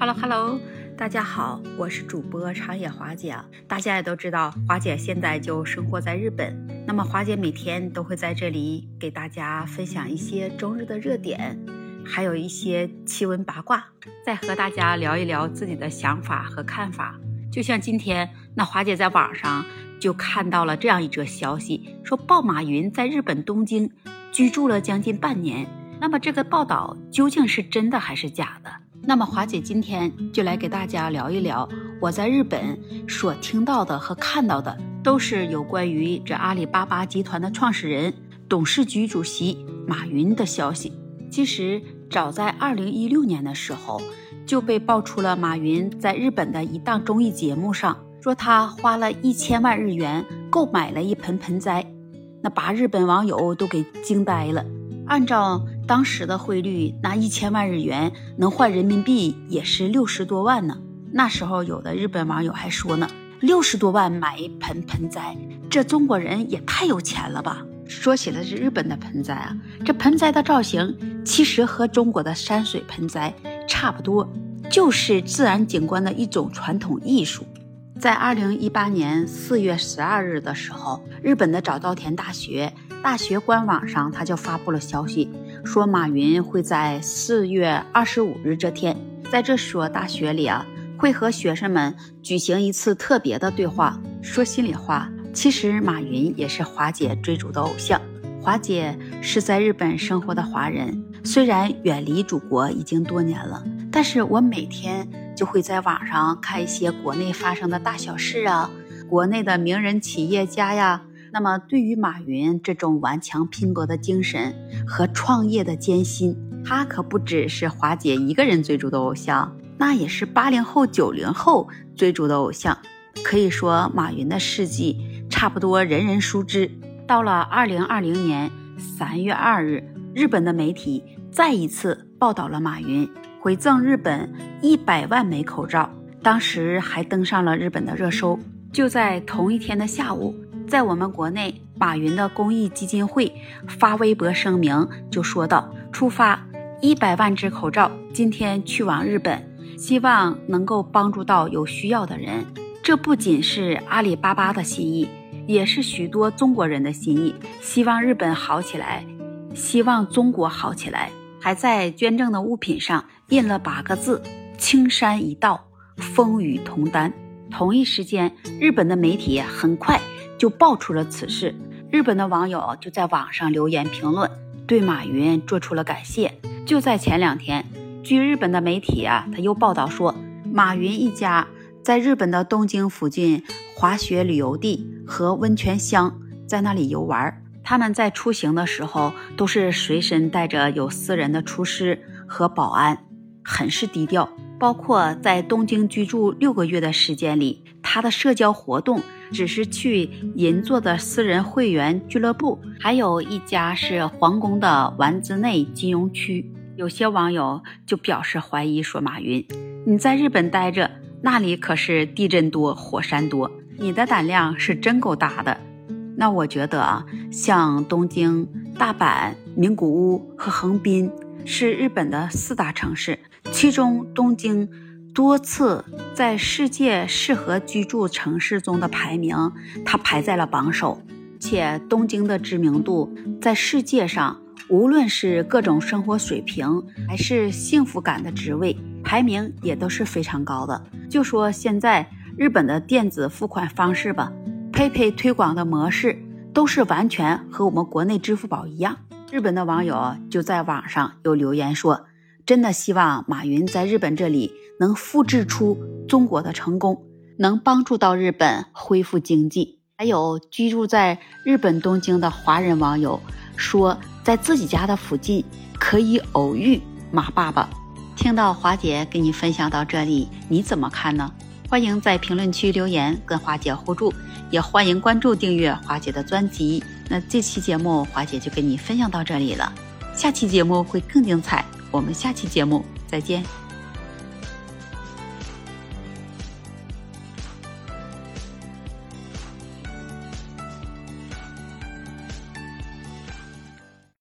Hello Hello，大家好，我是主播长野华姐。大家也都知道，华姐现在就生活在日本。那么华姐每天都会在这里给大家分享一些中日的热点，还有一些奇闻八卦，再和大家聊一聊自己的想法和看法。就像今天，那华姐在网上就看到了这样一则消息，说鲍马云在日本东京居住了将近半年。那么这个报道究竟是真的还是假的？那么华姐今天就来给大家聊一聊我在日本所听到的和看到的，都是有关于这阿里巴巴集团的创始人、董事局主席马云的消息。其实早在二零一六年的时候，就被爆出了马云在日本的一档综艺节目上说他花了一千万日元购买了一盆盆栽，那把日本网友都给惊呆了。按照当时的汇率，那一千万日元能换人民币也是六十多万呢。那时候有的日本网友还说呢，六十多万买一盆盆栽，这中国人也太有钱了吧？说起来是日本的盆栽啊，这盆栽的造型其实和中国的山水盆栽差不多，就是自然景观的一种传统艺术。在二零一八年四月十二日的时候，日本的早稻田大学大学官网上他就发布了消息。说马云会在四月二十五日这天，在这所大学里啊，会和学生们举行一次特别的对话。说心里话，其实马云也是华姐追逐的偶像。华姐是在日本生活的华人，虽然远离祖国已经多年了，但是我每天就会在网上看一些国内发生的大小事啊，国内的名人企业家呀。那么，对于马云这种顽强拼搏的精神和创业的艰辛，他可不只是华姐一个人追逐的偶像，那也是八零后、九零后追逐的偶像。可以说，马云的事迹差不多人人熟知。到了二零二零年三月二日，日本的媒体再一次报道了马云回赠日本一百万枚口罩，当时还登上了日本的热搜。就在同一天的下午。在我们国内，马云的公益基金会发微博声明，就说道：“出发一百万只口罩，今天去往日本，希望能够帮助到有需要的人。这不仅是阿里巴巴的心意，也是许多中国人的心意。希望日本好起来，希望中国好起来。”还在捐赠的物品上印了八个字：“青山一道，风雨同担。”同一时间，日本的媒体很快。就爆出了此事，日本的网友就在网上留言评论，对马云做出了感谢。就在前两天，据日本的媒体啊，他又报道说，马云一家在日本的东京附近滑雪旅游地和温泉乡在那里游玩。他们在出行的时候都是随身带着有私人的厨师和保安，很是低调。包括在东京居住六个月的时间里，他的社交活动。只是去银座的私人会员俱乐部，还有一家是皇宫的丸子内金融区。有些网友就表示怀疑，说马云，你在日本待着，那里可是地震多、火山多，你的胆量是真够大的。那我觉得啊，像东京、大阪、名古屋和横滨是日本的四大城市，其中东京。多次在世界适合居住城市中的排名，它排在了榜首。且东京的知名度在世界上，无论是各种生活水平，还是幸福感的职位，排名也都是非常高的。就说现在日本的电子付款方式吧，PayPay 推广的模式都是完全和我们国内支付宝一样。日本的网友就在网上有留言说：“真的希望马云在日本这里。”能复制出中国的成功，能帮助到日本恢复经济。还有居住在日本东京的华人网友说，在自己家的附近可以偶遇马爸爸。听到华姐给你分享到这里，你怎么看呢？欢迎在评论区留言跟华姐互助，也欢迎关注订阅华姐的专辑。那这期节目华姐就跟你分享到这里了，下期节目会更精彩，我们下期节目再见。